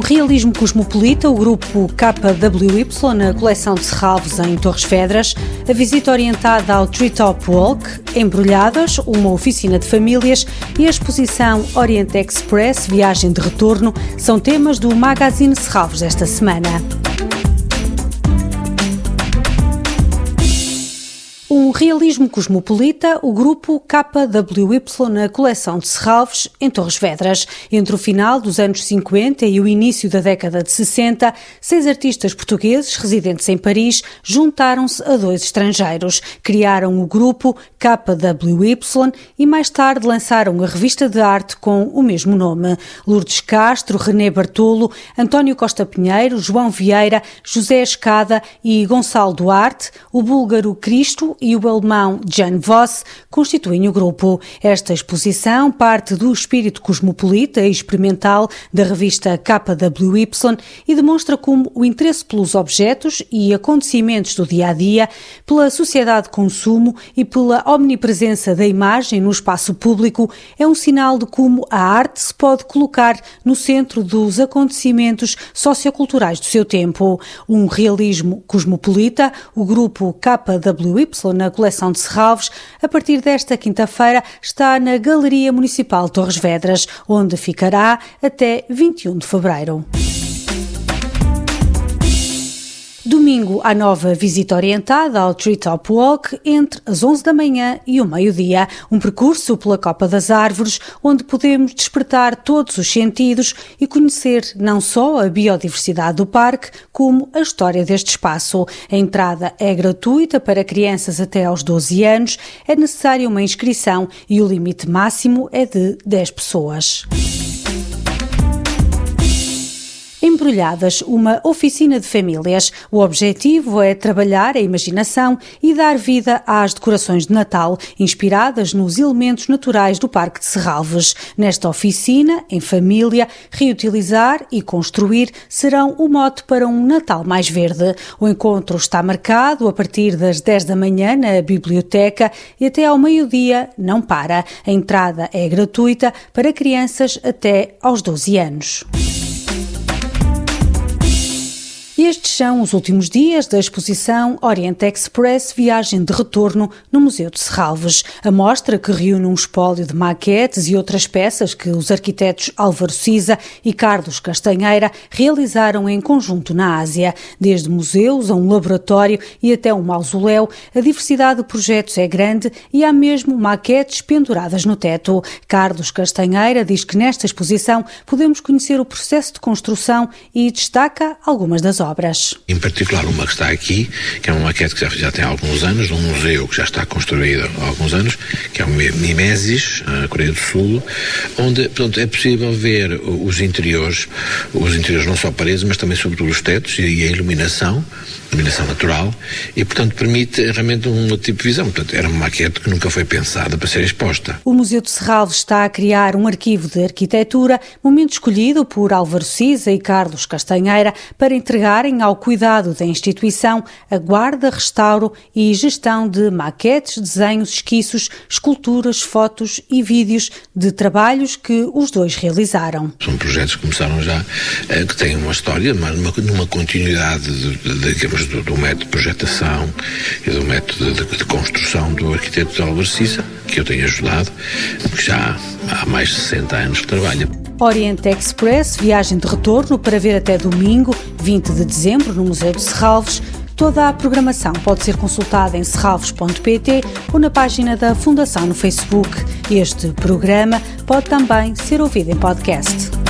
realismo cosmopolita, o grupo KWY, na coleção de Serralves em Torres Vedras, a visita orientada ao Treetop Walk, Embrulhadas, uma oficina de famílias e a exposição Orient Express, viagem de retorno, são temas do Magazine Serralves desta semana. Realismo cosmopolita, o grupo KWY na coleção de Serralves, em Torres Vedras. Entre o final dos anos 50 e o início da década de 60, seis artistas portugueses residentes em Paris juntaram-se a dois estrangeiros. Criaram o grupo KWY e mais tarde lançaram a revista de arte com o mesmo nome. Lourdes Castro, René Bartolo, António Costa Pinheiro, João Vieira, José Escada e Gonçalo Duarte, o búlgaro Cristo e o alemão Jan Voss constituem o grupo. Esta exposição parte do espírito cosmopolita e experimental da revista KWY e demonstra como o interesse pelos objetos e acontecimentos do dia a dia, pela sociedade de consumo e pela omnipresença da imagem no espaço público é um sinal de como a arte se pode colocar no centro dos acontecimentos socioculturais do seu tempo. Um realismo cosmopolita, o grupo KWY coleção de Serralves, a partir desta quinta-feira está na Galeria Municipal Torres Vedras, onde ficará até 21 de fevereiro. Domingo, a nova visita orientada ao Treetop Walk entre as 11 da manhã e o meio-dia. Um percurso pela Copa das Árvores, onde podemos despertar todos os sentidos e conhecer não só a biodiversidade do parque, como a história deste espaço. A entrada é gratuita para crianças até aos 12 anos, é necessária uma inscrição e o limite máximo é de 10 pessoas. Embrulhadas, uma oficina de famílias. O objetivo é trabalhar a imaginação e dar vida às decorações de Natal, inspiradas nos elementos naturais do Parque de Serralves. Nesta oficina, em família, reutilizar e construir serão o mote para um Natal mais verde. O encontro está marcado a partir das 10 da manhã na biblioteca e até ao meio-dia não para. A entrada é gratuita para crianças até aos 12 anos. Estes são os últimos dias da exposição Orient Express Viagem de Retorno no Museu de Serralves. A mostra, que reúne um espólio de maquetes e outras peças que os arquitetos Álvaro Siza e Carlos Castanheira realizaram em conjunto na Ásia. Desde museus a um laboratório e até um mausoléu, a diversidade de projetos é grande e há mesmo maquetes penduradas no teto. Carlos Castanheira diz que nesta exposição podemos conhecer o processo de construção e destaca algumas das obras obras. Em particular, uma que está aqui, que é uma maquete que já, já tem alguns anos, um museu que já está construído há alguns anos, que é o Mimesis, na Coreia do Sul, onde portanto, é possível ver os interiores, os interiores não só paredes, mas também sobretudo os tetos e a iluminação, iluminação natural, e portanto permite realmente um tipo de visão. Portanto, era uma maquete que nunca foi pensada para ser exposta. O Museu de Serralves está a criar um arquivo de arquitetura, momento escolhido por Álvaro Cisa e Carlos Castanheira para entregar ao cuidado da instituição a guarda, restauro e gestão de maquetes, desenhos, esquiços, esculturas, fotos e vídeos de trabalhos que os dois realizaram. São projetos que começaram já, eh, que têm uma história, mas numa, continuidade de, de, digamos, do, do, método de projetação e do método de, de construção do arquiteto Álvaro Cissa, que eu tenho ajudado, que já há mais de 60 anos que trabalha. Oriente Express, viagem de retorno para ver até domingo, 20 de dezembro, no Museu de Serralves. Toda a programação pode ser consultada em serralves.pt ou na página da Fundação no Facebook. Este programa pode também ser ouvido em podcast.